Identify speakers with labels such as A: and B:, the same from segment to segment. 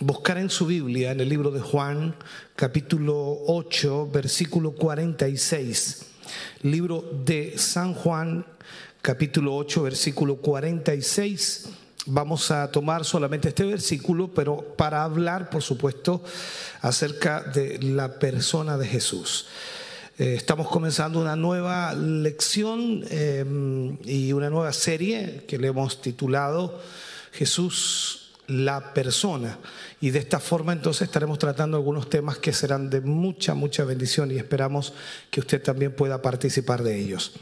A: buscar en su Biblia, en el libro de Juan, capítulo 8, versículo 46. Libro de San Juan, capítulo 8, versículo 46. Vamos a tomar solamente este versículo, pero para hablar, por supuesto, acerca de la persona de Jesús. Eh, estamos comenzando una nueva lección eh, y una nueva serie que le hemos titulado Jesús la persona. Y de esta forma entonces estaremos tratando algunos temas que serán de mucha, mucha bendición y esperamos que usted también pueda participar de ellos.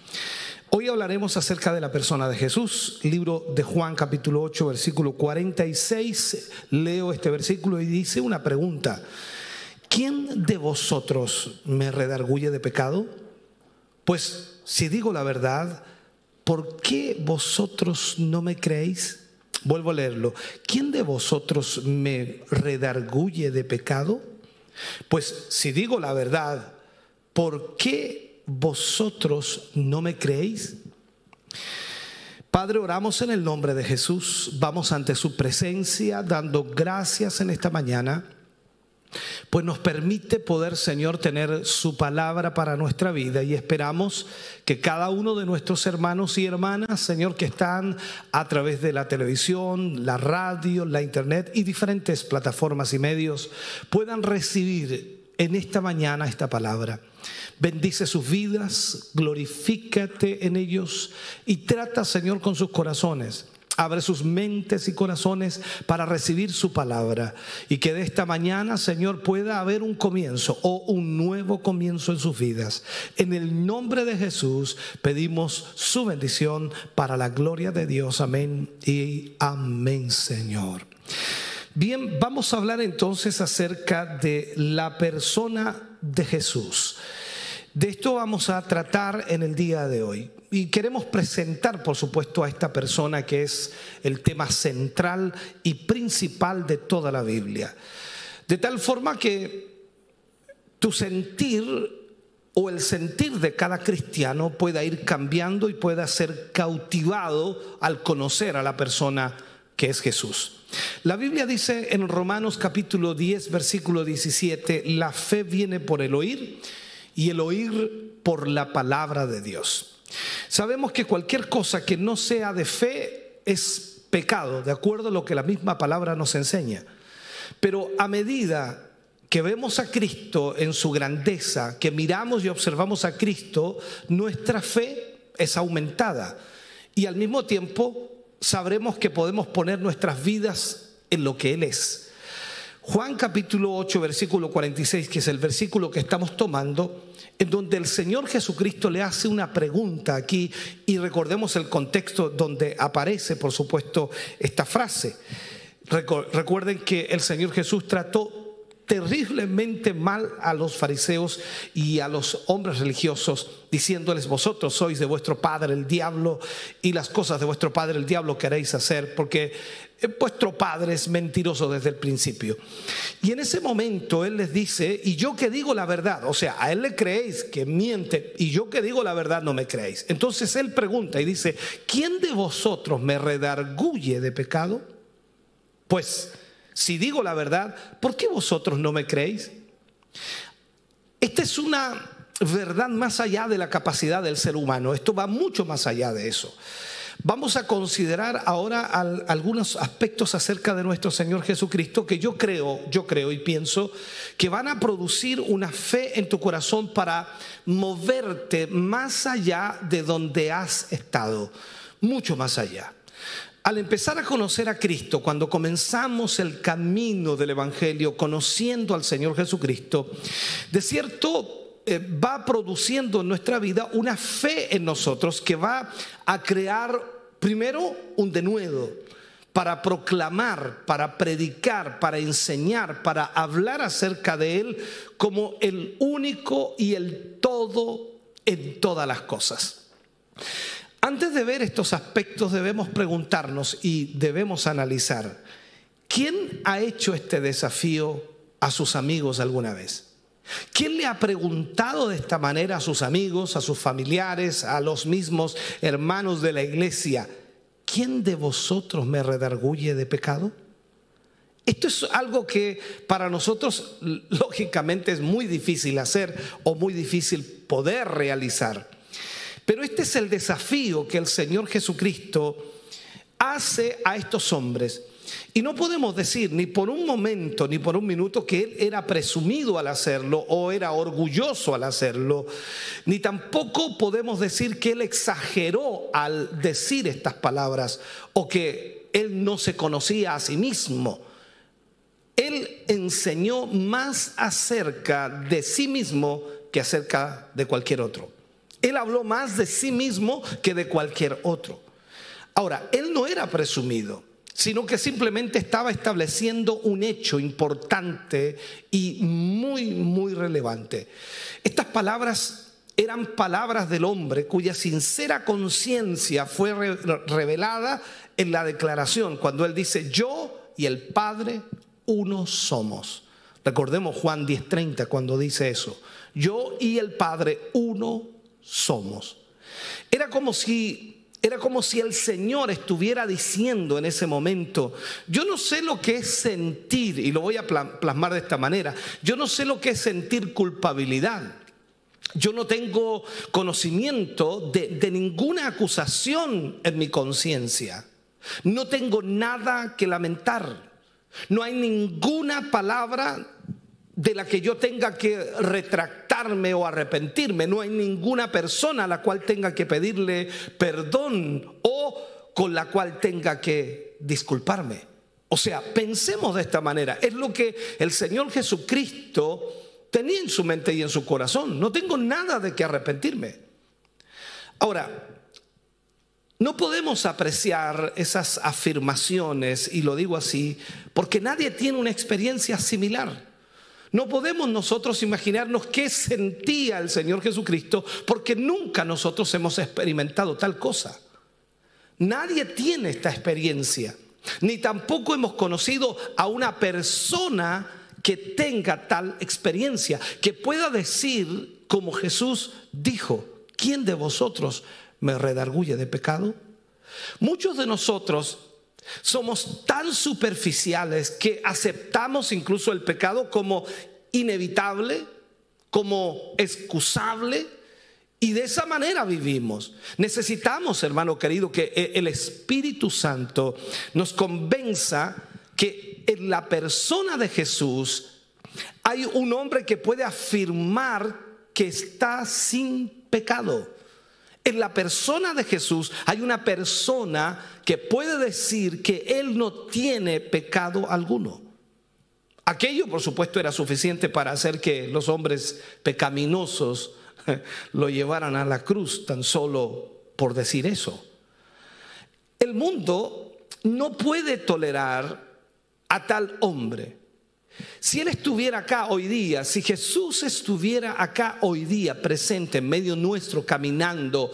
A: Hoy hablaremos acerca de la persona de Jesús, libro de Juan capítulo 8, versículo 46. Leo este versículo y dice una pregunta. ¿Quién de vosotros me redarguye de pecado? Pues si digo la verdad, ¿por qué vosotros no me creéis? Vuelvo a leerlo. ¿Quién de vosotros me redarguye de pecado? Pues si digo la verdad, ¿por qué vosotros no me creéis? Padre, oramos en el nombre de Jesús, vamos ante su presencia dando gracias en esta mañana pues nos permite poder, Señor, tener su palabra para nuestra vida y esperamos que cada uno de nuestros hermanos y hermanas, Señor, que están a través de la televisión, la radio, la internet y diferentes plataformas y medios, puedan recibir en esta mañana esta palabra. Bendice sus vidas, glorifícate en ellos y trata, Señor, con sus corazones Abre sus mentes y corazones para recibir su palabra y que de esta mañana, Señor, pueda haber un comienzo o un nuevo comienzo en sus vidas. En el nombre de Jesús pedimos su bendición para la gloria de Dios. Amén y amén, Señor. Bien, vamos a hablar entonces acerca de la persona de Jesús. De esto vamos a tratar en el día de hoy. Y queremos presentar, por supuesto, a esta persona que es el tema central y principal de toda la Biblia. De tal forma que tu sentir o el sentir de cada cristiano pueda ir cambiando y pueda ser cautivado al conocer a la persona que es Jesús. La Biblia dice en Romanos capítulo 10, versículo 17, la fe viene por el oír y el oír por la palabra de Dios. Sabemos que cualquier cosa que no sea de fe es pecado, de acuerdo a lo que la misma palabra nos enseña. Pero a medida que vemos a Cristo en su grandeza, que miramos y observamos a Cristo, nuestra fe es aumentada. Y al mismo tiempo sabremos que podemos poner nuestras vidas en lo que Él es. Juan capítulo 8, versículo 46, que es el versículo que estamos tomando, en donde el Señor Jesucristo le hace una pregunta aquí y recordemos el contexto donde aparece, por supuesto, esta frase. Recuerden que el Señor Jesús trató terriblemente mal a los fariseos y a los hombres religiosos, diciéndoles, vosotros sois de vuestro padre el diablo y las cosas de vuestro padre el diablo queréis hacer, porque vuestro padre es mentiroso desde el principio. Y en ese momento él les dice, y yo que digo la verdad, o sea, a él le creéis que miente, y yo que digo la verdad no me creéis. Entonces él pregunta y dice, ¿quién de vosotros me redarguye de pecado? Pues si digo la verdad, ¿por qué vosotros no me creéis? Esta es una verdad más allá de la capacidad del ser humano. Esto va mucho más allá de eso. Vamos a considerar ahora algunos aspectos acerca de nuestro Señor Jesucristo que yo creo, yo creo y pienso que van a producir una fe en tu corazón para moverte más allá de donde has estado, mucho más allá. Al empezar a conocer a Cristo, cuando comenzamos el camino del Evangelio, conociendo al Señor Jesucristo, de cierto eh, va produciendo en nuestra vida una fe en nosotros que va a crear primero un denuedo, para proclamar, para predicar, para enseñar, para hablar acerca de Él como el único y el todo en todas las cosas. Antes de ver estos aspectos debemos preguntarnos y debemos analizar, ¿quién ha hecho este desafío a sus amigos alguna vez? ¿Quién le ha preguntado de esta manera a sus amigos, a sus familiares, a los mismos hermanos de la iglesia? ¿quién de vosotros me redarguye de pecado? Esto es algo que para nosotros lógicamente es muy difícil hacer o muy difícil poder realizar. Pero este es el desafío que el Señor Jesucristo hace a estos hombres. Y no podemos decir ni por un momento ni por un minuto que él era presumido al hacerlo o era orgulloso al hacerlo, ni tampoco podemos decir que él exageró al decir estas palabras o que él no se conocía a sí mismo. Él enseñó más acerca de sí mismo que acerca de cualquier otro. Él habló más de sí mismo que de cualquier otro. Ahora, él no era presumido sino que simplemente estaba estableciendo un hecho importante y muy, muy relevante. Estas palabras eran palabras del hombre cuya sincera conciencia fue revelada en la declaración, cuando él dice, yo y el Padre uno somos. Recordemos Juan 10:30 cuando dice eso, yo y el Padre uno somos. Era como si era como si el Señor estuviera diciendo en ese momento, yo no sé lo que es sentir, y lo voy a plasmar de esta manera, yo no sé lo que es sentir culpabilidad. Yo no tengo conocimiento de, de ninguna acusación en mi conciencia. No tengo nada que lamentar. No hay ninguna palabra de la que yo tenga que retractarme o arrepentirme. No hay ninguna persona a la cual tenga que pedirle perdón o con la cual tenga que disculparme. O sea, pensemos de esta manera. Es lo que el Señor Jesucristo tenía en su mente y en su corazón. No tengo nada de que arrepentirme. Ahora, no podemos apreciar esas afirmaciones, y lo digo así, porque nadie tiene una experiencia similar. No podemos nosotros imaginarnos qué sentía el Señor Jesucristo porque nunca nosotros hemos experimentado tal cosa. Nadie tiene esta experiencia, ni tampoco hemos conocido a una persona que tenga tal experiencia, que pueda decir como Jesús dijo, ¿quién de vosotros me redarguye de pecado? Muchos de nosotros somos tan superficiales que aceptamos incluso el pecado como inevitable, como excusable, y de esa manera vivimos. Necesitamos, hermano querido, que e-, el Espíritu Santo nos convenza que en la persona de Jesús hay un hombre que puede afirmar que está sin pecado. En la persona de Jesús hay una persona que puede decir que Él no tiene pecado alguno. Aquello, por supuesto, era suficiente para hacer que los hombres pecaminosos lo llevaran a la cruz, tan solo por decir eso. El mundo no puede tolerar a tal hombre. Si Él estuviera acá hoy día, si Jesús estuviera acá hoy día presente en medio nuestro, caminando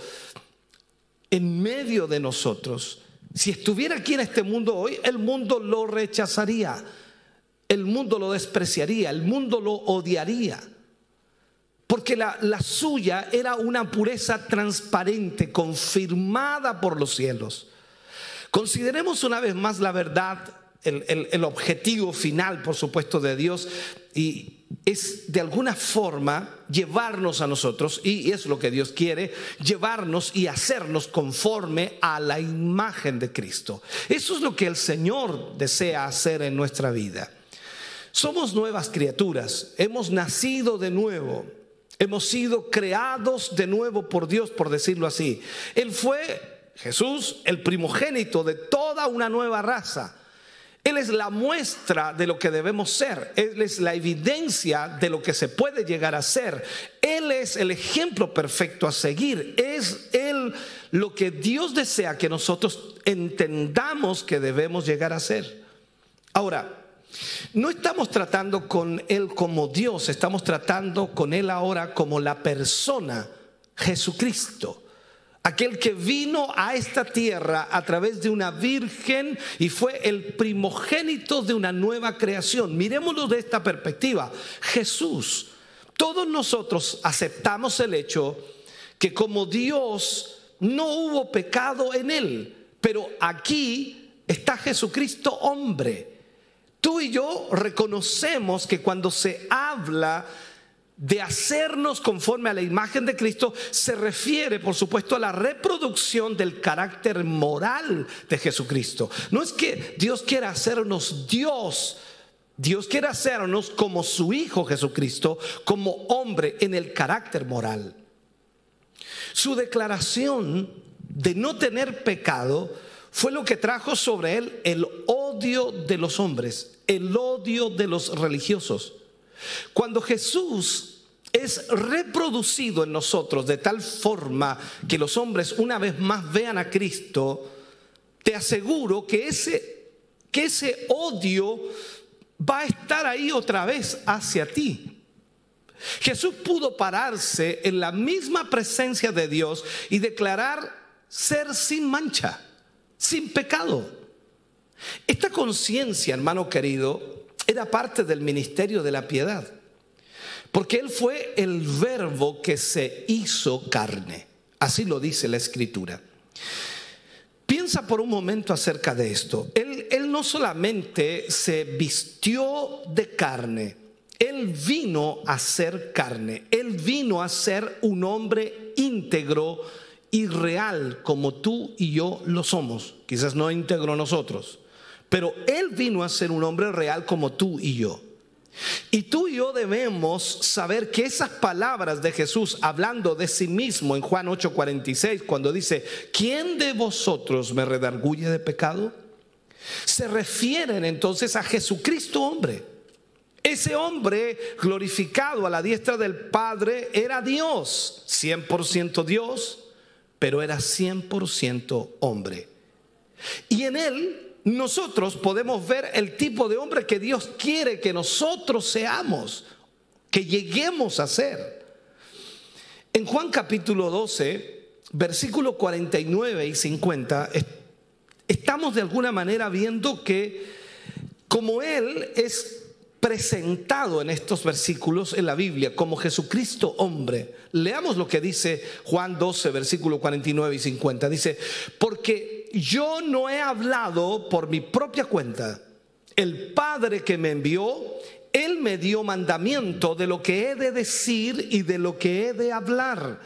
A: en medio de nosotros, si estuviera aquí en este mundo hoy, el mundo lo rechazaría, el mundo lo despreciaría, el mundo lo odiaría. Porque la, la suya era una pureza transparente, confirmada por los cielos. Consideremos una vez más la verdad el, objetivo final, por supuesto, de Dios y es de alguna forma llevarnos a nosotros, y es lo que Dios quiere, llevarnos y hacernos conforme a la imagen de Cristo. Eso es lo que el Señor desea hacer en nuestra vida. Somos nuevas criaturas, hemos nacido de nuevo, hemos sido creados de nuevo por Dios, por decirlo así. Él fue, Jesús, el primogénito de toda una nueva raza Él es la muestra de lo que debemos ser. Él es la evidencia de lo que se puede llegar a ser. Él es el ejemplo perfecto a seguir. Es Él lo que Dios desea que nosotros entendamos que debemos llegar a ser. Ahora, no estamos tratando con Él como Dios, estamos tratando con Él ahora como la persona, Jesucristo. Aquel que vino a esta tierra a través de una virgen y fue el primogénito de una nueva creación. Miremoslo de esta perspectiva. Jesús, todos nosotros aceptamos el hecho que como Dios no hubo pecado en él, pero aquí está Jesucristo hombre Tú y yo reconocemos que cuando se habla de hacernos conforme a la imagen de Cristo, se refiere, por supuesto, a la reproducción del carácter moral de Jesucristo. No es que Dios quiera hacernos Dios, Dios quiere hacernos como su Hijo Jesucristo, como hombre en el carácter moral. Su declaración de no tener pecado fue lo que trajo sobre él el odio de los hombres, el odio de los religiosos. Cuando Jesús es reproducido en nosotros de tal forma que los hombres una vez más vean a Cristo, te aseguro que ese, que ese odio va a estar ahí otra vez hacia ti. Jesús pudo pararse en la misma presencia de Dios y declarar ser sin mancha sin pecado. Esta conciencia, hermano querido, era parte del ministerio de la piedad, porque Él fue el verbo que se hizo carne. Así lo dice la escritura. Piensa por un momento acerca de esto. Él, no solamente se vistió de carne, Él vino a ser carne, Él vino a ser un hombre íntegro y real como tú y yo lo somos. Quizás no íntegro nosotros, pero Él vino a ser un hombre real como tú y yo. Y tú y yo debemos saber que esas palabras de Jesús hablando de sí mismo en Juan 8:46, cuando dice, ¿quién de vosotros me redarguye de pecado? Se refieren entonces a Jesucristo hombre. Ese hombre glorificado a la diestra del Padre era Dios, 100% Dios, pero era 100% hombre. Y en él nosotros podemos ver el tipo de hombre que Dios quiere que nosotros seamos, que lleguemos a ser. En Juan capítulo 12, versículo 49 y 50, estamos de alguna manera viendo que como Él es presentado en estos versículos en la Biblia como Jesucristo hombre. Leamos lo que dice Juan 12, versículo 49 y 50. Dice, porque yo no he hablado por mi propia cuenta. El Padre que me envió, Él me dio mandamiento de lo que he de decir y de lo que he de hablar.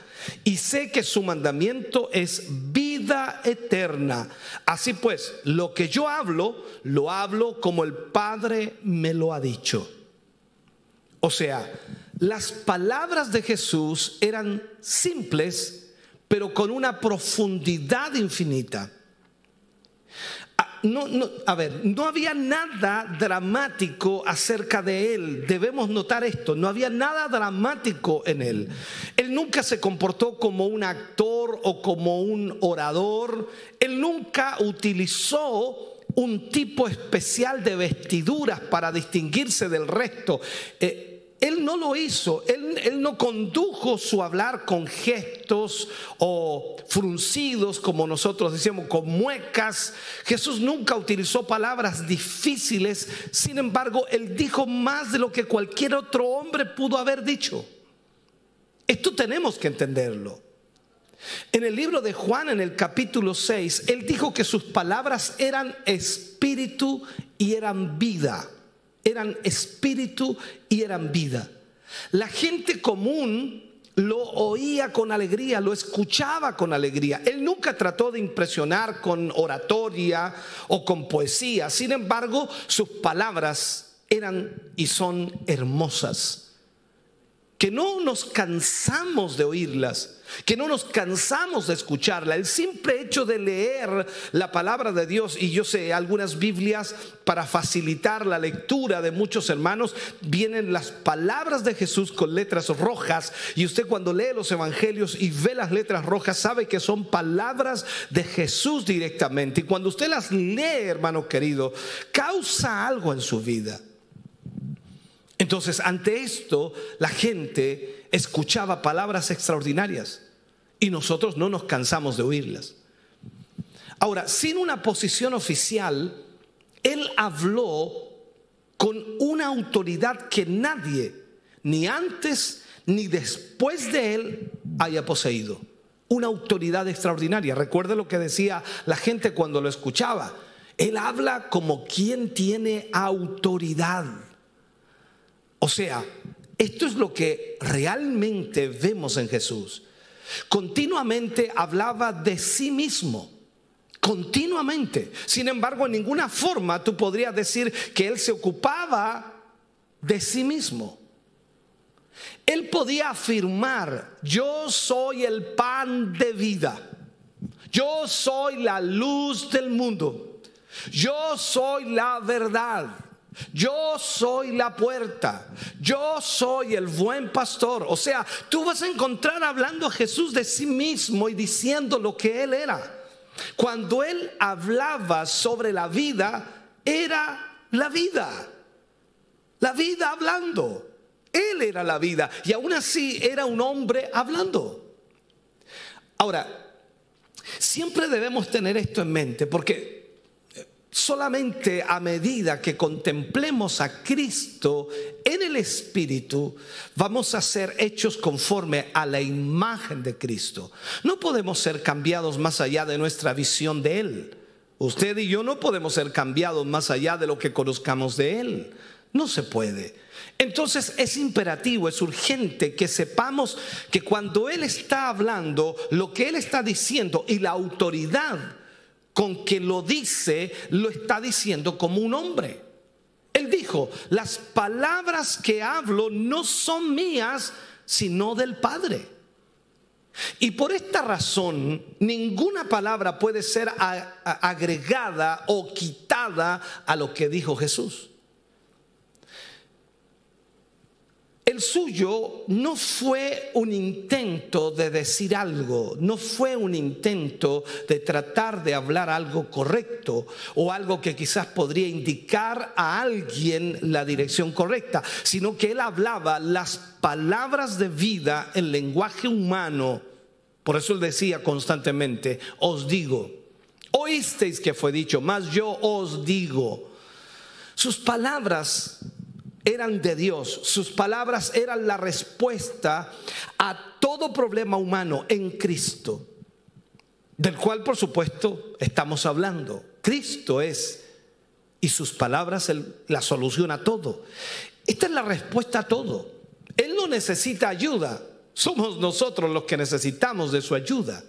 A: Y sé que su mandamiento es vida eterna. Así pues, lo que yo hablo, lo hablo como el Padre me lo ha dicho. O sea, las palabras de Jesús eran simples, pero con una profundidad infinita. No, a ver, no había nada dramático acerca de él. Debemos notar esto, no había nada dramático en él. Él nunca se comportó como un actor o como un orador. Él nunca utilizó un tipo especial de vestiduras para distinguirse del resto. Eh, él no lo hizo, él, no condujo su hablar con gestos o fruncidos, como nosotros decíamos, con muecas. Jesús nunca utilizó palabras difíciles, sin embargo, él dijo más de lo que cualquier otro hombre pudo haber dicho. Esto tenemos que entenderlo. En el libro de Juan, en el capítulo 6, él dijo que sus palabras eran espíritu y eran vida eran espíritu y eran vida. La gente común lo oía con alegría, lo escuchaba con alegría. Él nunca trató de impresionar con oratoria o con poesía. Sin embargo, sus palabras eran y son hermosas. Que no nos cansamos de oírlas, que no nos cansamos de escucharla. El simple hecho de leer la palabra de Dios, y yo sé, algunas Biblias para facilitar la lectura de muchos hermanos, vienen las palabras de Jesús con letras rojas, y usted cuando lee los evangelios y ve las letras rojas, sabe que son palabras de Jesús directamente. Y cuando usted las lee, hermano querido, causa algo en su vida. Entonces, ante esto, la gente escuchaba palabras extraordinarias y nosotros no nos cansamos de oírlas. Ahora, sin una posición oficial, él habló con una autoridad que nadie, ni antes ni después de él, haya poseído. Una autoridad extraordinaria. Recuerde lo que decía la gente cuando lo escuchaba. Él habla como quien tiene autoridad. O sea, esto es lo que realmente vemos en Jesús. Continuamente hablaba de sí mismo. Continuamente. Sin embargo, en ninguna forma tú podrías decir que él se ocupaba de sí mismo. Él podía afirmar, yo soy el pan de vida. Yo soy la luz del mundo. Yo soy la verdad. Yo soy la puerta. Yo soy el buen pastor. O sea, tú vas a encontrar hablando a Jesús de sí mismo y diciendo lo que él era. Cuando él hablaba sobre la vida, era la vida. La vida hablando. Él era la vida. Y aún así era un hombre hablando. Ahora, siempre debemos tener esto en mente porque solamente a medida que contemplemos a Cristo en el Espíritu, vamos a ser hechos conforme a la imagen de Cristo. No podemos ser cambiados más allá de nuestra visión de Él. Usted y yo no podemos ser cambiados más allá de lo que conozcamos de Él. No se puede. Entonces es imperativo, es urgente que sepamos que cuando Él está hablando, lo que Él está diciendo y la autoridad con que lo dice, lo está diciendo como un hombre. Él dijo, las palabras que hablo no son mías, sino del Padre. Y por esta razón, ninguna palabra puede ser agregada o quitada a lo que dijo Jesús. El suyo no fue un intento de decir algo, no fue un intento de tratar de hablar algo correcto o algo que quizás podría indicar a alguien la dirección correcta, sino que él hablaba las palabras de vida en lenguaje humano. Por eso él decía constantemente, os digo, oísteis que fue dicho, mas yo os digo. Sus palabras eran de Dios, sus palabras eran la respuesta a todo problema humano en Cristo, del cual por supuesto estamos hablando. Cristo es, y sus palabras la solución a todo. Esta es la respuesta a todo. Él no necesita ayuda, somos nosotros los que necesitamos de su ayuda.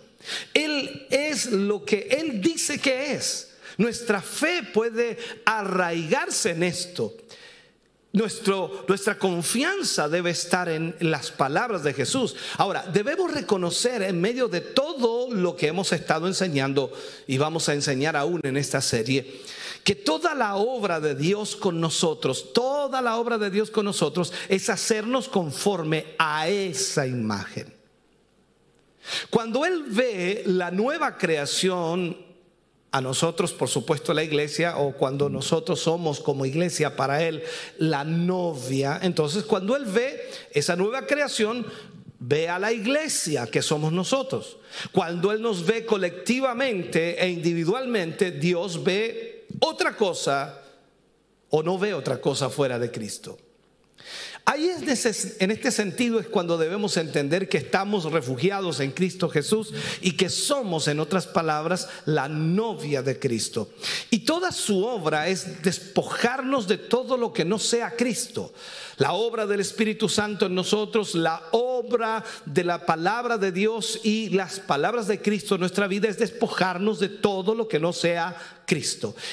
A: Él es lo que Él dice que es. Nuestra fe puede arraigarse en esto nuestra confianza debe estar en las palabras de Jesús. Ahora, debemos reconocer en medio de todo lo que hemos estado enseñando y vamos a enseñar aún en esta serie, que toda la obra de Dios con nosotros, toda la obra de Dios con nosotros es hacernos conforme a esa imagen. Cuando Él ve la nueva creación a nosotros, por supuesto, la iglesia, o cuando nosotros somos como iglesia para Él la novia, entonces cuando Él ve esa nueva creación, ve a la iglesia que somos nosotros. Cuando Él nos ve colectivamente e individualmente, Dios ve otra cosa o no ve otra cosa fuera de Cristo. Ahí es en este sentido es cuando debemos entender que estamos refugiados en Cristo Jesús y que somos, en otras palabras, la novia de Cristo. Y toda su obra es despojarnos de todo lo que no sea Cristo. La obra del Espíritu Santo en nosotros, la obra de la palabra de Dios y las palabras de Cristo en nuestra vida es despojarnos de todo lo que no sea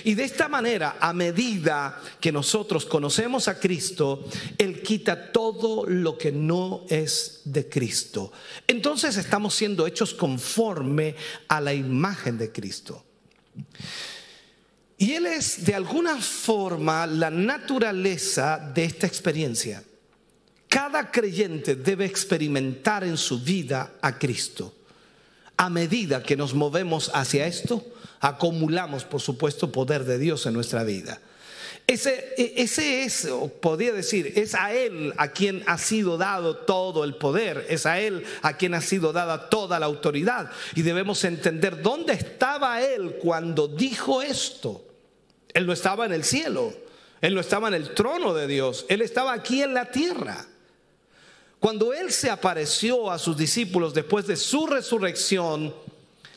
A: Y de esta manera, a medida que nosotros conocemos a Cristo, Él quita todo lo que no es de Cristo. Entonces estamos siendo hechos conforme a la imagen de Cristo. Y Él es de alguna forma la naturaleza de esta experiencia. Cada creyente debe experimentar en su vida a Cristo. A medida que nos movemos hacia esto, acumulamos, por supuesto, poder de Dios en nuestra vida. Ese, e, ese es, podría decir, es a Él a quien ha sido dado todo el poder, es a Él a quien ha sido dada toda la autoridad. Y debemos entender dónde estaba Él cuando dijo esto. Él no estaba en el cielo, Él no estaba en el trono de Dios, Él estaba aquí en la tierra. Cuando Él se apareció a sus discípulos después de su resurrección,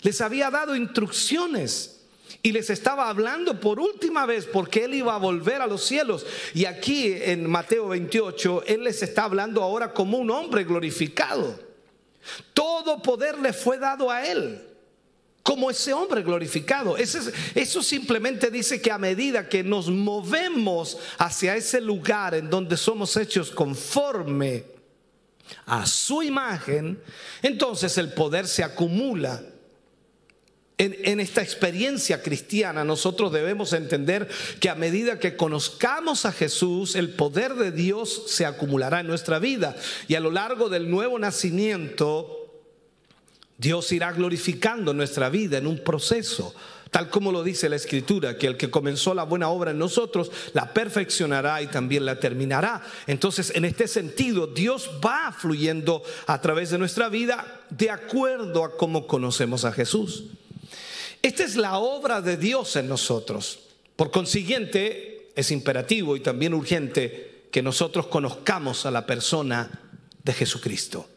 A: les había dado instrucciones y les estaba hablando por última vez porque Él iba a volver a los cielos. Y aquí en Mateo 28, Él les está hablando ahora como un hombre glorificado. Todo poder le fue dado a Él como ese hombre glorificado. Eso, eso, simplemente dice que a medida que nos movemos hacia ese lugar en donde somos hechos conforme a su imagen, entonces el poder se acumula. En, esta experiencia cristiana nosotros debemos entender que a medida que conozcamos a Jesús, el poder de Dios se acumulará en nuestra vida. Y a lo largo del nuevo nacimiento, Dios irá glorificando nuestra vida en un proceso tal como lo dice la Escritura, que el que comenzó la buena obra en nosotros, la perfeccionará y también la terminará. Entonces, en este sentido, Dios va fluyendo a través de nuestra vida de acuerdo a cómo conocemos a Jesús. Esta es la obra de Dios en nosotros. Por consiguiente, es imperativo y también urgente que nosotros conozcamos a la persona de Jesucristo.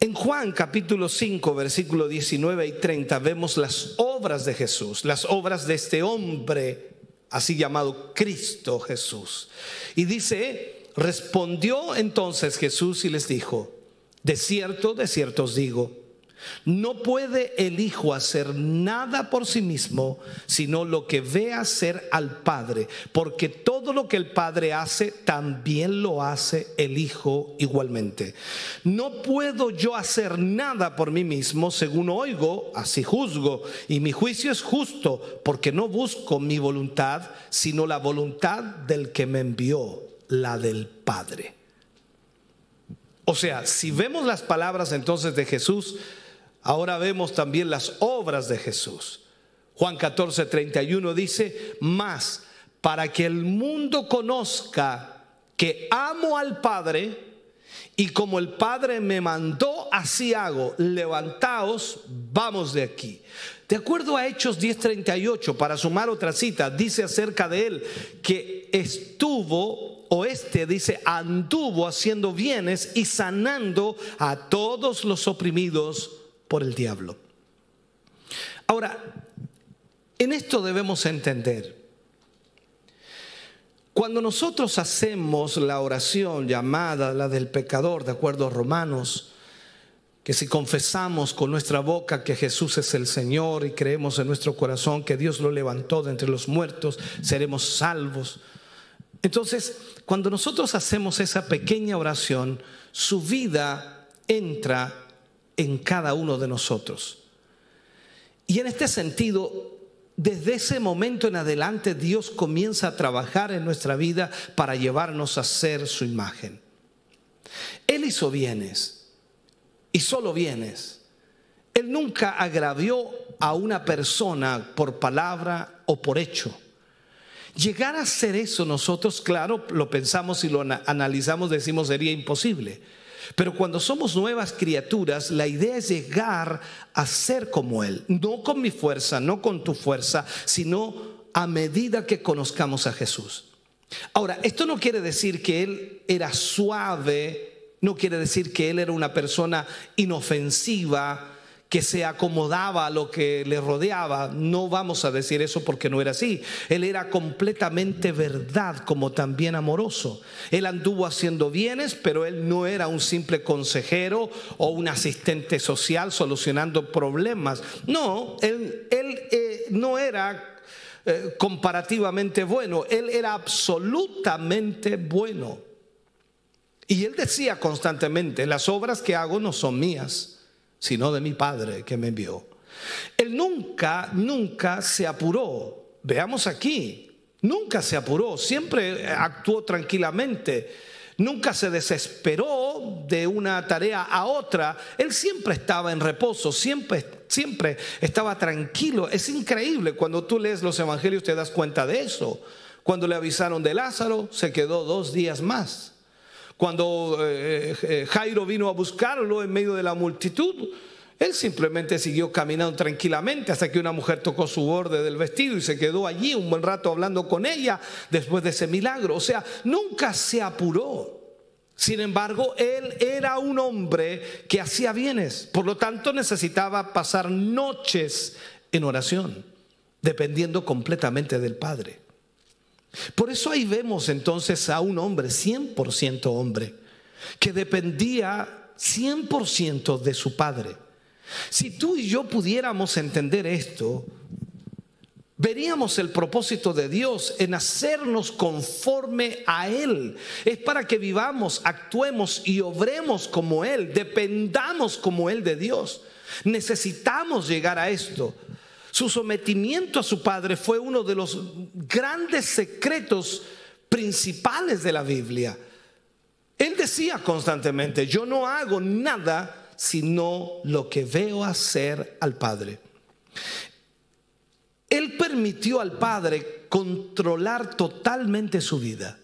A: En Juan capítulo 5, versículo 19 y 30 vemos las obras de Jesús, las obras de este hombre, así llamado Cristo Jesús. Y dice, respondió entonces Jesús y les dijo, de cierto, de cierto os digo, no puede el Hijo hacer nada por sí mismo, sino lo que ve hacer al Padre, porque todo lo que el Padre hace, también lo hace el Hijo igualmente. No puedo yo hacer nada por mí mismo, según oigo, así juzgo, y mi juicio es justo, porque no busco mi voluntad, sino la voluntad del que me envió, la del Padre. O sea, si vemos las palabras entonces de Jesús, Ahora vemos también las obras de Jesús. Juan 14, 31 dice, más para que el mundo conozca que amo al Padre y como el Padre me mandó, así hago. Levantaos, vamos de aquí. De acuerdo a Hechos 10:38, para sumar otra cita, dice acerca de él que estuvo, o este dice, anduvo haciendo bienes y sanando a todos los oprimidos por el diablo. Ahora, en esto debemos entender, cuando nosotros hacemos la oración llamada la del pecador, de acuerdo a Romanos, que si confesamos con nuestra boca que Jesús es el Señor y creemos en nuestro corazón que Dios lo levantó de entre los muertos, seremos salvos. Entonces, cuando nosotros hacemos esa pequeña oración, su vida entra en cada uno de nosotros. Y en este sentido, desde ese momento en adelante Dios comienza a trabajar en nuestra vida para llevarnos a ser su imagen. Él hizo bienes y solo bienes. Él nunca agravió a una persona por palabra o por hecho. Llegar a ser eso nosotros, claro, lo pensamos y lo analizamos, decimos sería imposible. Pero cuando somos nuevas criaturas, la idea es llegar a ser como Él, no con mi fuerza, no con tu fuerza, sino a medida que conozcamos a Jesús. Ahora, esto no quiere decir que Él era suave, no quiere decir que Él era una persona inofensiva, que se acomodaba a lo que le rodeaba. No vamos a decir eso porque no era así. Él era completamente verdad, como también amoroso. Él anduvo haciendo bienes, pero él no era un simple consejero o un asistente social solucionando problemas. No, él, eh, no era eh, comparativamente bueno, él era absolutamente bueno. Y él decía constantemente, las obras que hago no son mías, sino de mi Padre que me envió. Él nunca, nunca se apuró. Veamos aquí, nunca se apuró, siempre actuó tranquilamente, nunca se desesperó de una tarea a otra. Él siempre estaba en reposo, siempre, siempre estaba tranquilo. Es increíble cuando tú lees los evangelios te das cuenta de eso. Cuando le avisaron de Lázaro, se quedó dos días más. Cuando eh, eh, Jairo vino a buscarlo en medio de la multitud, él simplemente siguió caminando tranquilamente hasta que una mujer tocó su borde del vestido y se quedó allí un buen rato hablando con ella después de ese milagro. O sea, nunca se apuró. Sin embargo, él era un hombre que hacía bienes. Por lo tanto, necesitaba pasar noches en oración, dependiendo completamente del Padre. Por eso ahí vemos entonces a un hombre, 100% hombre, que dependía 100% de su Padre. Si tú y yo pudiéramos entender esto, veríamos el propósito de Dios en hacernos conforme a Él. Es para que vivamos, actuemos y obremos como Él, dependamos como Él de Dios. Necesitamos llegar a esto. Su sometimiento a su Padre fue uno de los grandes secretos principales de la Biblia. Él decía constantemente, yo no hago nada sino lo que veo hacer al Padre. Él permitió al Padre controlar totalmente su vida.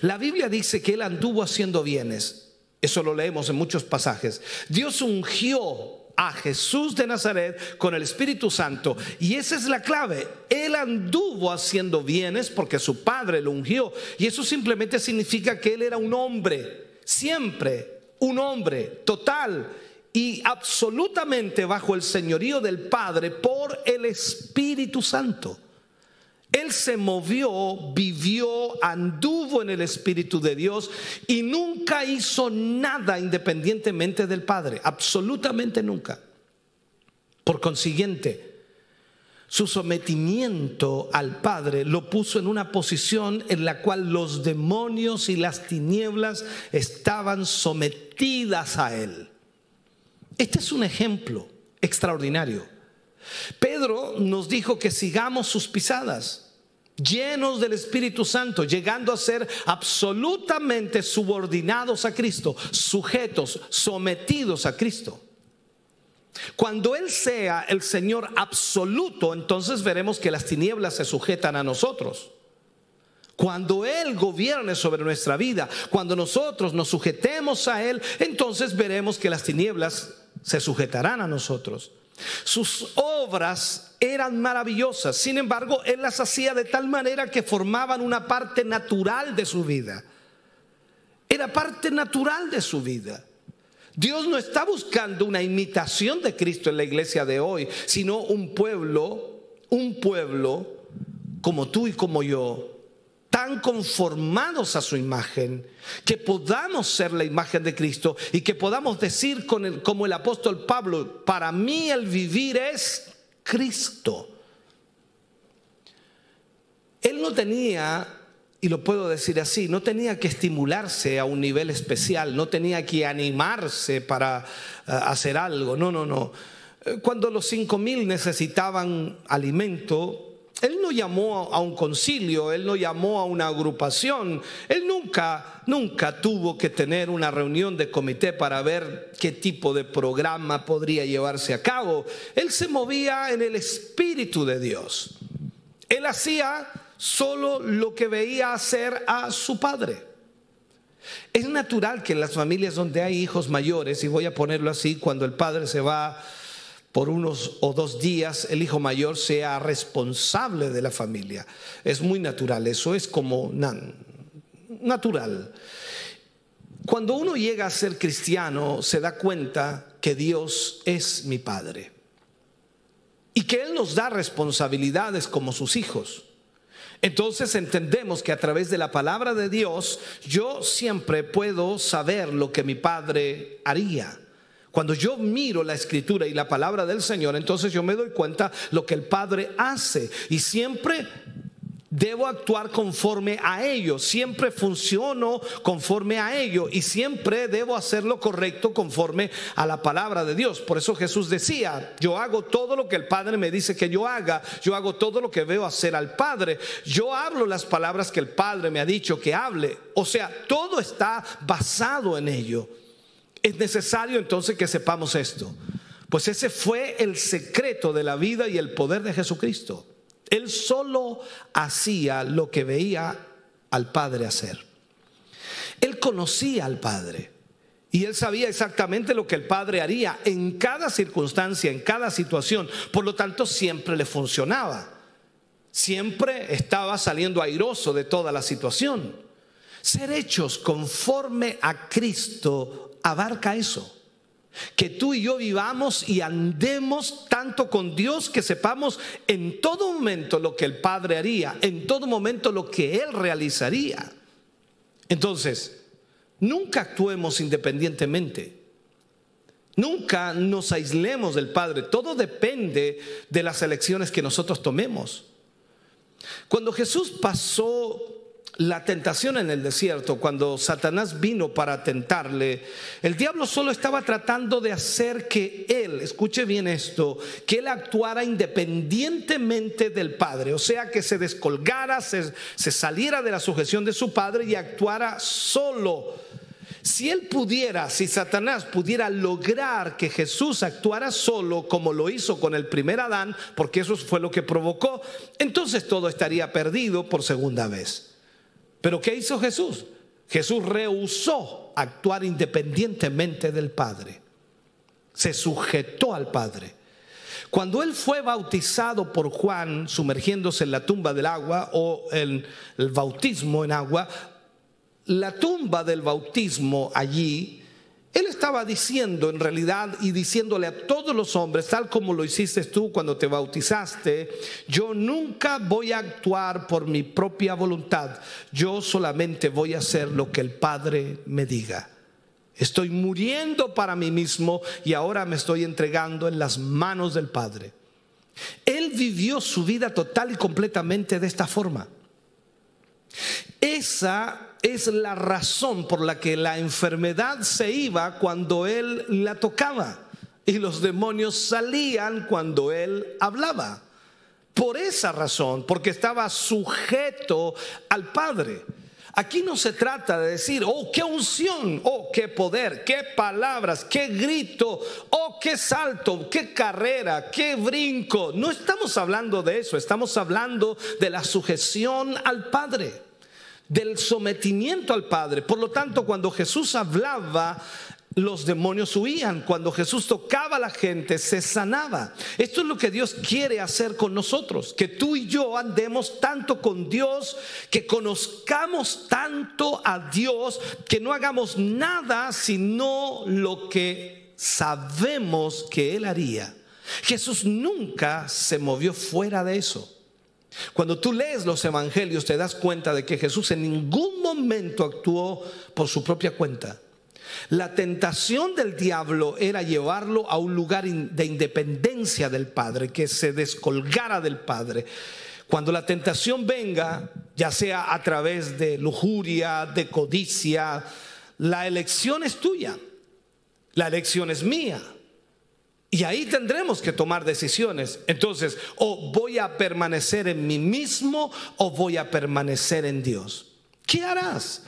A: La Biblia dice que él anduvo haciendo bienes. Eso lo leemos en muchos pasajes. Dios ungió a Jesús de Nazaret con el Espíritu Santo. Y esa es la clave. Él anduvo haciendo bienes porque su padre lo ungió. Y eso simplemente significa que él era un hombre, siempre un hombre total y absolutamente bajo el señorío del Padre por el Espíritu Santo. Él se movió, vivió, anduvo en el Espíritu de Dios y nunca hizo nada independientemente del Padre, absolutamente nunca. Por consiguiente, su sometimiento al Padre lo puso en una posición en la cual los demonios y las tinieblas estaban sometidas a él. Este es un ejemplo extraordinario. Pedro nos dijo que sigamos sus pisadas, llenos del Espíritu Santo, llegando a ser absolutamente subordinados a Cristo, sujetos, sometidos a Cristo. Cuando Él sea el Señor absoluto, entonces veremos que las tinieblas se sujetan a nosotros. Cuando Él gobierne sobre nuestra vida, cuando nosotros nos sujetemos a Él, entonces veremos que las tinieblas se sujetarán a nosotros. Sus obras eran maravillosas, sin embargo, Él las hacía de tal manera que formaban una parte natural de su vida. Era parte natural de su vida. Dios no está buscando una imitación de Cristo en la iglesia de hoy, sino un pueblo, un pueblo como tú y como yo, tan conformados a su imagen, que podamos ser la imagen de Cristo y que podamos decir con como el apóstol Pablo, para mí el vivir es Cristo. Él no tenía y lo puedo decir así, no tenía que estimularse a un nivel especial, no tenía que animarse para eh, hacer algo, no, no, no. Cuando los cinco mil necesitaban alimento, él no llamó a un concilio, él no llamó a una agrupación, él nunca, nunca tuvo que tener una reunión de comité para ver qué tipo de programa podría llevarse a cabo. Él se movía en el Espíritu de Dios. Él hacía solo lo que veía hacer a su padre. Es natural que en las familias donde hay hijos mayores, y voy a ponerlo así, cuando el padre se va por unos o dos días, el hijo mayor sea responsable de la familia. Es muy natural, eso es como natural. Cuando uno llega a ser cristiano, se da cuenta que Dios es mi Padre y que Él nos da responsabilidades como sus hijos. Entonces entendemos que a través de la palabra de Dios yo siempre puedo saber lo que mi Padre haría. Cuando yo miro la escritura y la palabra del Señor, entonces yo me doy cuenta lo que el Padre hace. Y siempre debo actuar conforme a ello, siempre funciono conforme a ello y siempre debo hacer lo correcto conforme a la palabra de Dios. Por eso Jesús decía, yo hago todo lo que el Padre me dice que yo haga, yo hago todo lo que veo hacer al Padre, yo hablo las palabras que el Padre me ha dicho que hable. O sea, todo está basado en ello. Es necesario entonces que sepamos esto. Pues ese fue el secreto de la vida y el poder de Jesucristo. Él solo hacía lo que veía al Padre hacer. Él conocía al Padre y él sabía exactamente lo que el Padre haría en cada circunstancia, en cada situación. Por lo tanto, siempre le funcionaba. Siempre estaba saliendo airoso de toda la situación. Ser hechos conforme a Cristo abarca eso. Que tú y yo vivamos y andemos tanto con Dios que sepamos en todo momento lo que el Padre haría, en todo momento lo que Él realizaría. Entonces, nunca actuemos independientemente. Nunca nos aislemos del Padre. Todo depende de las elecciones que nosotros tomemos. Cuando Jesús pasó la tentación en el desierto, cuando Satanás vino para tentarle, el diablo solo estaba tratando de hacer que él, escuche bien esto, que él actuara independientemente del Padre, o sea, que se descolgara, se, saliera de la sujeción de su Padre y actuara solo. Si él pudiera, si Satanás pudiera lograr que Jesús actuara solo como lo hizo con el primer Adán, porque eso fue lo que provocó, entonces todo estaría perdido por segunda vez. Pero ¿qué hizo Jesús? Jesús rehusó actuar independientemente del Padre. Se sujetó al Padre. Cuando él fue bautizado por Juan, sumergiéndose en la tumba del agua o en el bautismo en agua, la tumba del bautismo allí él estaba diciendo en realidad y diciéndole a todos los hombres, tal como lo hiciste tú cuando te bautizaste, yo nunca voy a actuar por mi propia voluntad, yo solamente voy a hacer lo que el Padre me diga. Estoy muriendo para mí mismo y ahora me estoy entregando en las manos del Padre. Él vivió su vida total y completamente de esta forma. Esa es la razón por la que la enfermedad se iba cuando él la tocaba y los demonios salían cuando él hablaba. Por esa razón, porque estaba sujeto al Padre. Aquí no se trata de decir, oh, qué unción, oh, qué poder, qué palabras, qué grito, oh, qué salto, qué carrera, qué brinco. No estamos hablando de eso, estamos hablando de la sujeción al Padre del sometimiento al Padre. Por lo tanto, cuando Jesús hablaba, los demonios huían. Cuando Jesús tocaba a la gente, se sanaba. Esto es lo que Dios quiere hacer con nosotros. Que tú y yo andemos tanto con Dios, que conozcamos tanto a Dios, que no hagamos nada sino lo que sabemos que Él haría. Jesús nunca se movió fuera de eso. Cuando tú lees los evangelios te das cuenta de que Jesús en ningún momento actuó por su propia cuenta. La tentación del diablo era llevarlo a un lugar de independencia del Padre, que se descolgara del Padre. Cuando la tentación venga, ya sea a través de lujuria, de codicia, la elección es tuya, la elección es mía. Y ahí tendremos que tomar decisiones. Entonces, o voy a permanecer en mí mismo o voy a permanecer en Dios. ¿Qué harás?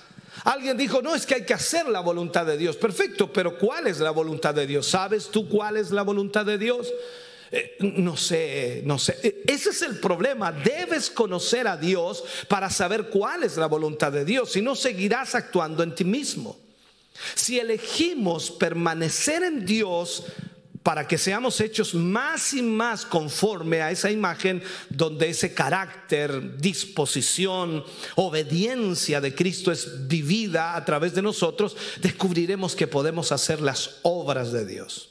A: Alguien dijo, no, es que hay que hacer la voluntad de Dios. Perfecto, pero ¿cuál es la voluntad de Dios? ¿Sabes tú cuál es la voluntad de Dios? Eh, no sé, no sé. Eh, ese es el problema. Debes conocer a Dios para saber cuál es la voluntad de Dios. Si no, seguirás actuando en ti mismo. Si elegimos permanecer en Dios, para que seamos hechos más y más conforme a esa imagen donde ese carácter, disposición, obediencia de Cristo es vivida a través de nosotros, descubriremos que podemos hacer las obras de Dios.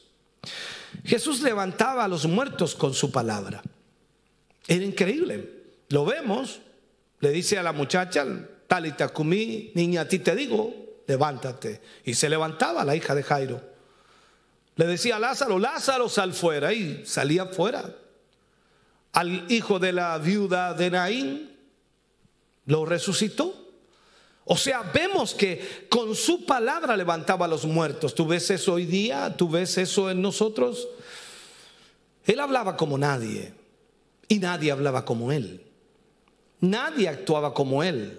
A: Jesús levantaba a los muertos con su palabra. Era increíble. Lo vemos. Le dice a la muchacha, Talita Kumi, niña, a ti te digo, levántate. Y se levantaba la hija de Jairo. Le decía a Lázaro, Lázaro sal fuera y salía fuera. Al hijo de la viuda de Naín lo resucitó. O sea, vemos que con su palabra levantaba a los muertos. ¿Tú ves eso hoy día? ¿Tú ves eso en nosotros? Él hablaba como nadie y nadie hablaba como él. Nadie actuaba como él.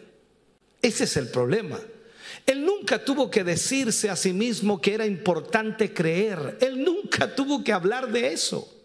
A: Ese es el problema. Él nunca tuvo que decirse a sí mismo que era importante creer. Él nunca tuvo que hablar de eso.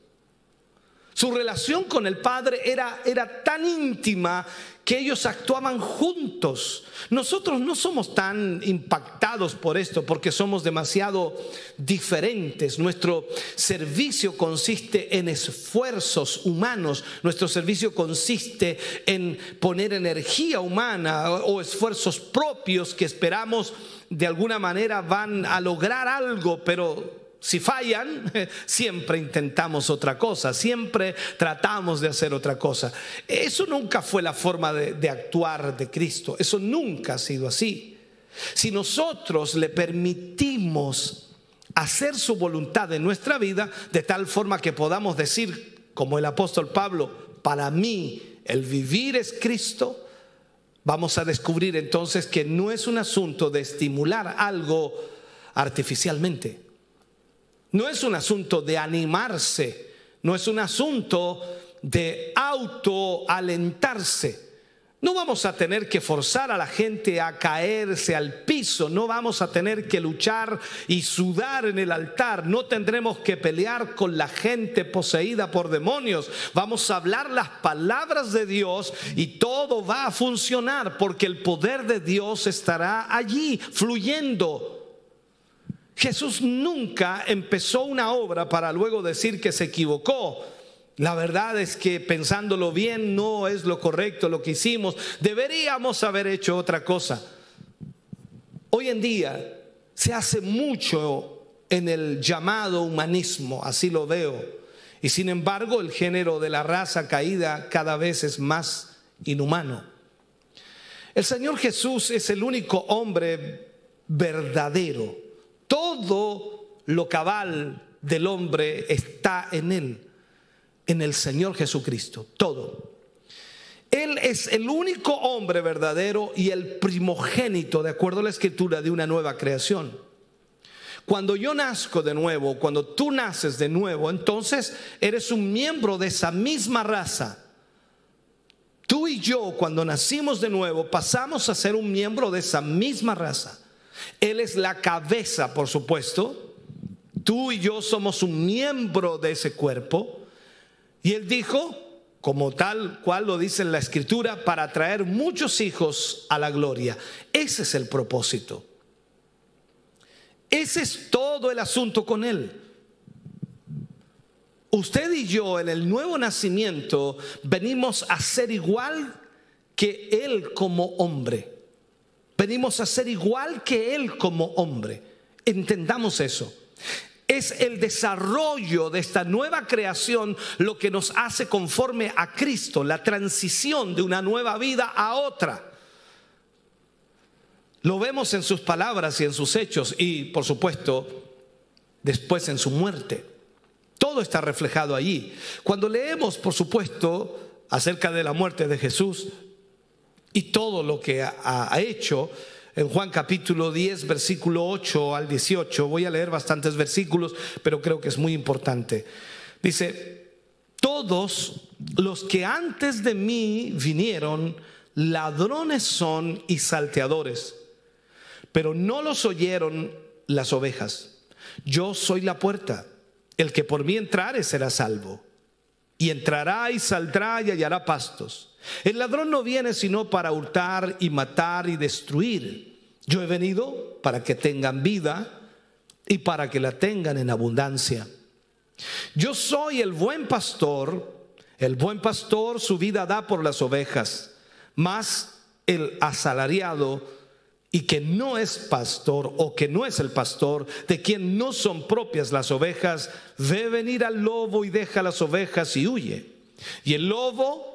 A: Su relación con el Padre era, era tan íntima que ellos actuaban juntos. Nosotros no somos tan impactados por esto porque somos demasiado diferentes. Nuestro servicio consiste en esfuerzos humanos, nuestro servicio consiste en poner energía humana o esfuerzos propios que esperamos de alguna manera van a lograr algo, pero si fallan, siempre intentamos otra cosa, siempre tratamos de hacer otra cosa. Eso nunca fue la forma de, actuar de Cristo, eso nunca ha sido así. Si nosotros le permitimos hacer su voluntad en nuestra vida, de tal forma que podamos decir, como el apóstol Pablo, para mí el vivir es Cristo, vamos a descubrir entonces que no es un asunto de estimular algo artificialmente no es un asunto de animarse, no es un asunto de autoalentarse. No vamos a tener que forzar a la gente a caerse al piso, no vamos a tener que luchar y sudar en el altar, no tendremos que pelear con la gente poseída por demonios. Vamos a hablar las palabras de Dios y todo va a funcionar porque el poder de Dios estará allí fluyendo Jesús nunca empezó una obra para luego decir que se equivocó. La verdad es que pensándolo bien no es lo correcto lo que hicimos. Deberíamos haber hecho otra cosa. Hoy en día se hace mucho en el llamado humanismo, así lo veo. Y sin embargo el género de la raza caída cada vez es más inhumano. El Señor Jesús es el único hombre verdadero todo lo cabal del hombre está en él, en el Señor Jesucristo, todo. Él es el único hombre verdadero y el primogénito, de acuerdo a la escritura, de una nueva creación. Cuando yo nazco de nuevo, cuando tú naces de nuevo, entonces eres un miembro de esa misma raza. Tú y yo, cuando nacimos de nuevo, pasamos a ser un miembro de esa misma raza. Él es la cabeza, por supuesto. Tú y yo somos un miembro de ese cuerpo. Y él dijo, como tal cual lo dice en la escritura, para traer muchos hijos a la gloria. Ese es el propósito. Ese es todo el asunto con él. Usted y yo en el nuevo nacimiento venimos a ser igual que él como hombre. Venimos a ser igual que Él como hombre. Entendamos eso. Es el desarrollo de esta nueva creación lo que nos hace conforme a Cristo, la transición de una nueva vida a otra. Lo vemos en sus palabras y en sus hechos y, por supuesto, después en su muerte. Todo está reflejado allí. Cuando leemos, por supuesto, acerca de la muerte de Jesús, y todo lo que ha, hecho. En Juan capítulo 10, versículo 8 al 18, voy a leer bastantes versículos, pero creo que es muy importante. Dice, todos los que antes de mí vinieron, ladrones son y salteadores, pero no los oyeron las ovejas. Yo soy la puerta, el que por mí entrare será salvo, y entrará y saldrá y hallará pastos. El ladrón no viene sino para hurtar y matar y destruir. Yo he venido para que tengan vida y para que la tengan en abundancia. Yo soy el buen pastor. El buen pastor su vida da por las ovejas, mas el asalariado y que no es pastor o que no es el pastor, de quien no son propias las ovejas, ve venir al lobo y deja las ovejas y huye. Y el lobo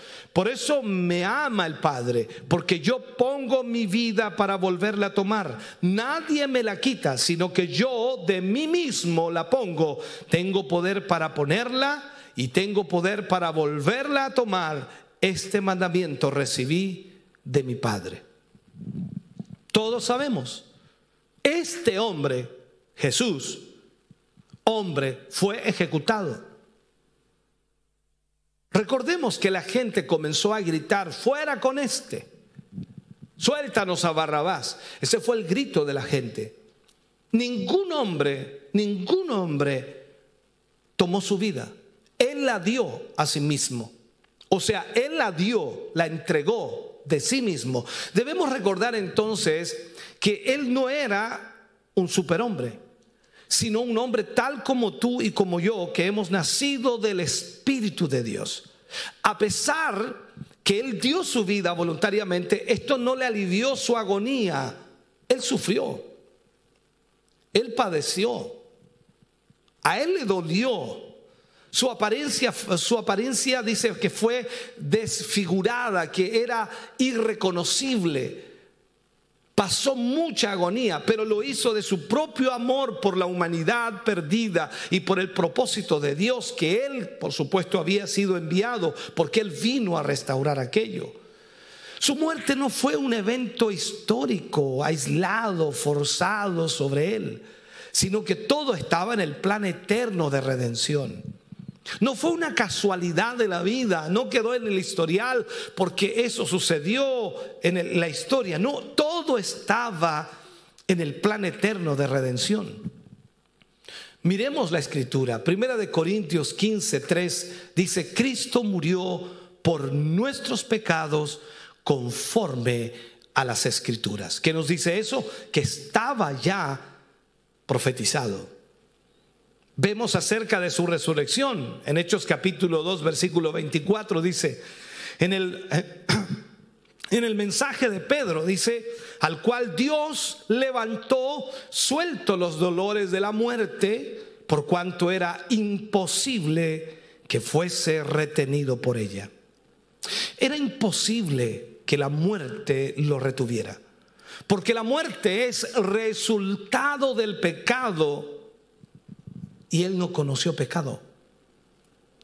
A: Por eso me ama el Padre, porque yo pongo mi vida para volverla a tomar. Nadie me la quita, sino que yo de mí mismo la pongo. Tengo poder para ponerla y tengo poder para volverla a tomar. Este mandamiento recibí de mi Padre. Todos sabemos, este hombre, Jesús, hombre, fue ejecutado Recordemos que la gente comenzó a gritar, fuera con este, suéltanos a Barrabás. Ese fue el grito de la gente. Ningún hombre, ningún hombre tomó su vida. Él la dio a sí mismo. O sea, Él la dio, la entregó de sí mismo. Debemos recordar entonces que Él no era un superhombre, sino un hombre tal como tú y como yo, que hemos nacido del Espíritu de Dios. A pesar que Él dio su vida voluntariamente, esto no le alivió su agonía. Él sufrió. Él padeció. A Él le dolió. Su apariencia, su apariencia dice que fue desfigurada, que era irreconocible pasó mucha agonía, pero lo hizo de su propio amor por la humanidad perdida y por el propósito de Dios que él, por supuesto, había sido enviado porque él vino a restaurar aquello. Su muerte no fue un evento histórico, aislado, forzado sobre él, sino que todo estaba en el plan eterno de redención. No fue una casualidad de la vida, no quedó en el historial porque eso sucedió en la historia. No, todo estaba en el plan eterno de redención. Miremos la escritura. Primera de Corintios 15, 3 dice, Cristo murió por nuestros pecados conforme a las escrituras. ¿Qué nos dice eso? Que estaba ya profetizado vemos acerca de su resurrección. En Hechos capítulo 2, versículo 24 dice, en el, en el mensaje de Pedro dice, al cual Dios levantó suelto los dolores de la muerte, por cuanto era imposible que fuese retenido por ella. Era imposible que la muerte lo retuviera, porque la muerte es resultado del pecado y él no conoció pecado.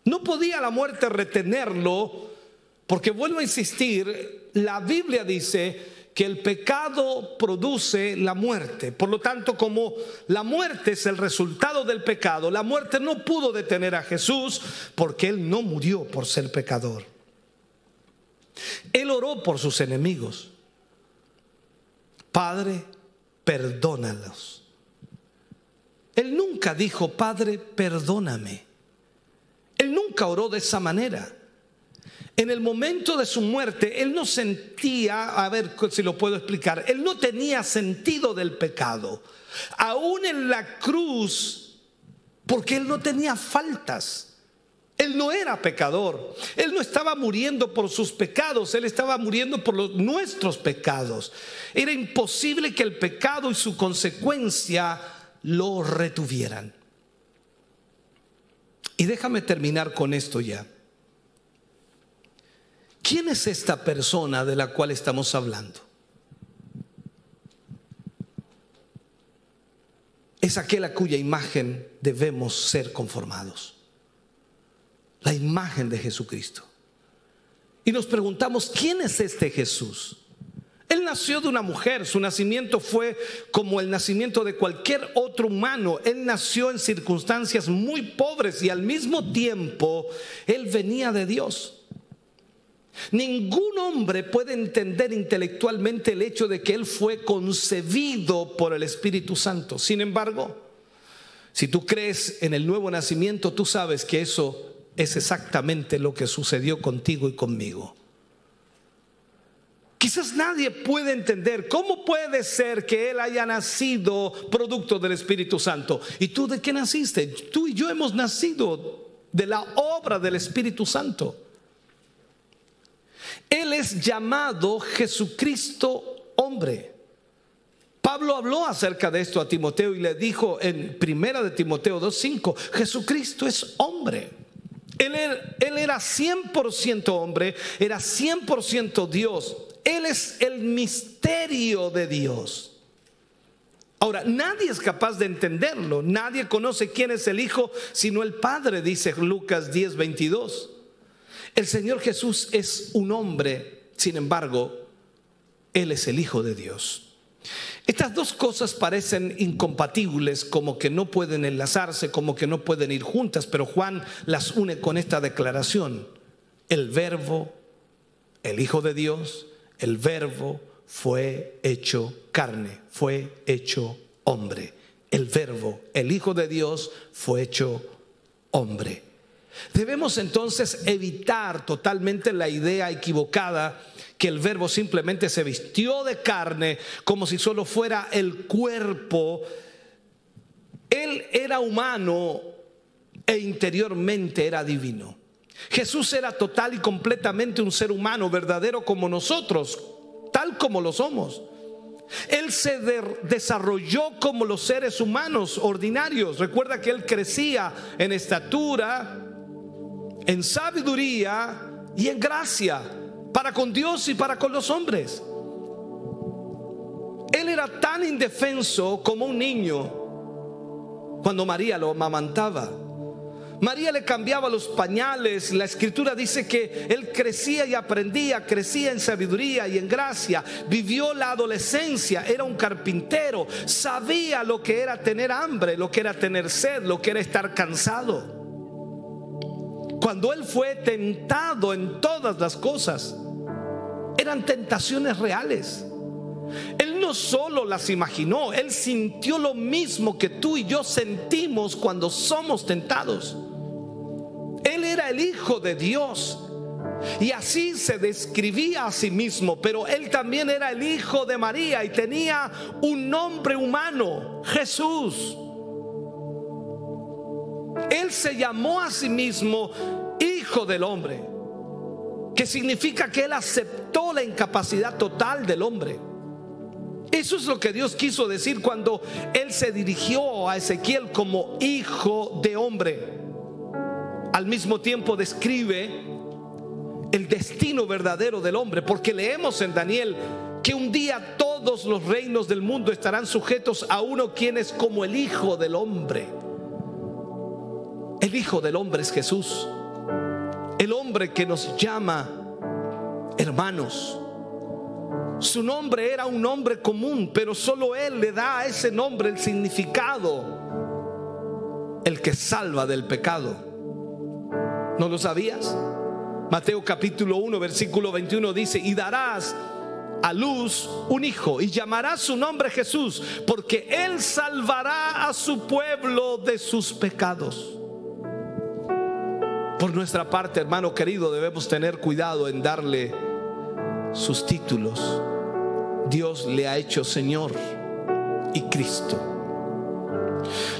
A: No podía la muerte retenerlo, porque vuelvo a insistir, la Biblia dice que el pecado produce la muerte. Por lo tanto, como la muerte es el resultado del pecado, la muerte no pudo detener a Jesús porque él no murió por ser pecador. Él oró por sus enemigos. Padre, perdónalos él nunca dijo, Padre, perdóname. Él nunca oró de esa manera. En el momento de su muerte, él no sentía, a ver si lo puedo explicar, él no tenía sentido del pecado. Aún en la cruz, porque él no tenía faltas. Él no era pecador. Él no estaba muriendo por sus pecados, él estaba muriendo por los, nuestros pecados. Era imposible que el pecado y su consecuencia lo retuvieran. Y déjame terminar con esto ya. ¿Quién es esta persona de la cual estamos hablando? Es aquel a cuya imagen debemos ser conformados. La imagen de Jesucristo. Y nos preguntamos, ¿quién es este Jesús? Él nació de una mujer, su nacimiento fue como el nacimiento de cualquier otro humano. Él nació en circunstancias muy pobres y al mismo tiempo él venía de Dios. Ningún hombre puede entender intelectualmente el hecho de que él fue concebido por el Espíritu Santo. Sin embargo, si tú crees en el nuevo nacimiento, tú sabes que eso es exactamente lo que sucedió contigo y conmigo. Quizás nadie puede entender cómo puede ser que Él haya nacido producto del Espíritu Santo. ¿Y tú de qué naciste? Tú y yo hemos nacido de la obra del Espíritu Santo. Él es llamado Jesucristo hombre. Pablo habló acerca de esto a Timoteo y le dijo en primera de Timoteo 2:5, Jesucristo es hombre. Él era, él era 100% hombre, era 100% Dios. Él es el misterio de Dios. Ahora, nadie es capaz de entenderlo, nadie conoce quién es el Hijo sino el Padre, dice Lucas 10, 22. El Señor Jesús es un hombre, sin embargo, Él es el Hijo de Dios. Estas dos cosas parecen incompatibles, como que no pueden enlazarse, como que no pueden ir juntas, pero Juan las une con esta declaración. El verbo, el Hijo de Dios, el verbo fue hecho carne, fue hecho hombre. El verbo, el Hijo de Dios, fue hecho hombre. Debemos entonces evitar totalmente la idea equivocada que el verbo simplemente se vistió de carne como si solo fuera el cuerpo. Él era humano e interiormente era divino. Jesús era total y completamente un ser humano, verdadero como nosotros, tal como lo somos. Él se desarrolló como los seres humanos ordinarios. Recuerda que él crecía en estatura, en sabiduría y en gracia, para con Dios y para con los hombres. Él era tan indefenso como un niño cuando María lo amamantaba. María le cambiaba los pañales. La escritura dice que él crecía y aprendía, crecía en sabiduría y en gracia. Vivió la adolescencia, era un carpintero, sabía lo que era tener hambre, lo que era tener sed, lo que era estar cansado. Cuando él fue tentado en todas las cosas, eran tentaciones reales. Él no solo las imaginó, él sintió lo mismo que tú y yo sentimos cuando somos tentados. Él era el Hijo de Dios. Y así se describía a sí mismo, pero él también era el hijo de María y tenía un nombre humano, Jesús. Él se llamó a sí mismo hijo del hombre, que significa que él aceptó la incapacidad total del hombre. Eso es lo que Dios quiso decir cuando él se dirigió a Ezequiel como hijo de hombre al mismo tiempo describe el destino verdadero del hombre, porque leemos en Daniel que un día todos los reinos del mundo estarán sujetos a uno quien es como el Hijo del Hombre. El Hijo del Hombre es Jesús, el hombre que nos llama hermanos. Su nombre era un nombre común, pero solo Él le da a ese nombre el significado, el que salva del pecado. ¿No lo sabías? Mateo capítulo 1, versículo 21 dice, y darás a luz un hijo y llamarás su nombre Jesús, porque él salvará a su pueblo de sus pecados. Por nuestra parte, hermano querido, debemos tener cuidado en darle sus títulos. Dios le ha hecho Señor y Cristo.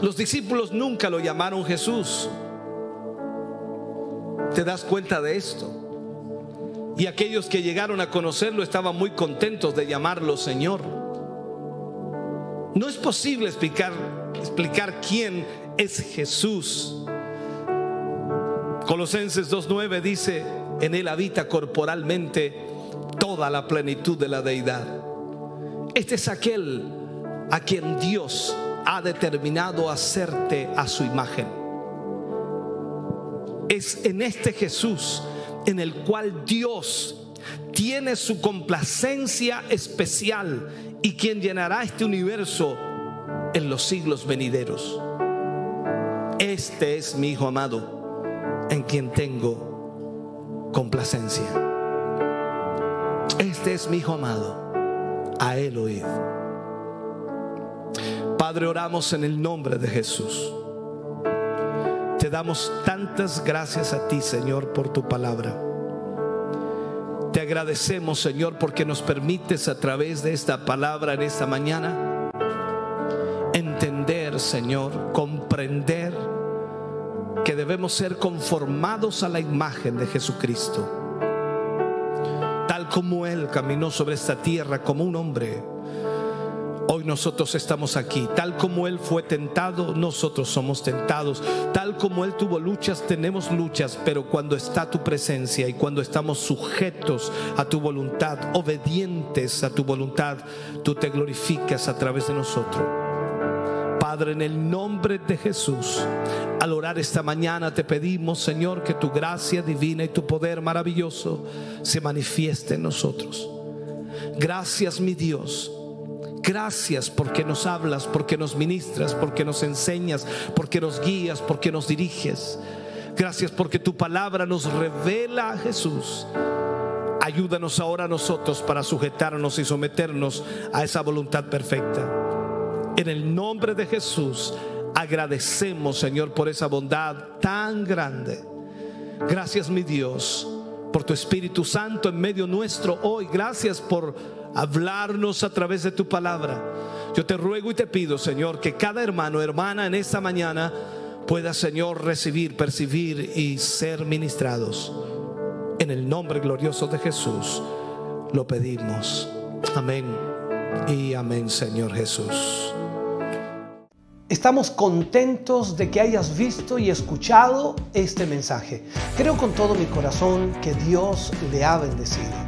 A: Los discípulos nunca lo llamaron Jesús te das cuenta de esto. Y aquellos que llegaron a conocerlo estaban muy contentos de llamarlo Señor. No es posible explicar, explicar quién es Jesús. Colosenses 2.9 dice, en él habita corporalmente toda la plenitud de la deidad. Este es aquel a quien Dios ha determinado hacerte a su imagen. Es en este Jesús en el cual Dios tiene su complacencia especial y quien llenará este universo en los siglos venideros. Este es mi Hijo amado en quien tengo complacencia. Este es mi Hijo amado, a Él oíd. Padre, oramos en el nombre de Jesús. Te damos tantas gracias a ti, Señor, por tu palabra. Te agradecemos, Señor, porque nos permites a través de esta palabra en esta mañana entender, Señor, comprender que debemos ser conformados a la imagen de Jesucristo. como Él caminó sobre esta tierra como un hombre, Hoy nosotros estamos aquí. Tal como Él fue tentado, nosotros somos tentados. Tal como Él tuvo luchas, tenemos luchas. Pero cuando está tu presencia y cuando estamos sujetos a tu voluntad, obedientes a tu voluntad, tú te glorificas a través de nosotros. Padre, en el nombre de Jesús, al orar esta mañana te pedimos, Señor, que tu gracia divina y tu poder maravilloso se manifieste en nosotros. Gracias, mi Dios Gracias porque nos hablas, porque nos ministras, porque nos enseñas, porque nos guías, porque nos diriges. Gracias porque tu palabra nos revela a Jesús. Ayúdanos ahora a nosotros para sujetarnos y someternos a esa voluntad perfecta. En el nombre de Jesús agradecemos, Señor, por esa bondad tan grande. Gracias, mi Dios, por tu Espíritu Santo en medio nuestro hoy. Gracias por hablarnos a través de tu palabra. Yo te ruego y te pido, Señor, que cada hermano, hermana en esta mañana pueda, Señor, recibir, percibir y ser ministrados. En el nombre glorioso de Jesús lo pedimos. Amén y amén, Señor Jesús.
B: Estamos contentos de que hayas visto y escuchado este mensaje. Creo con todo mi corazón que Dios le ha bendecido.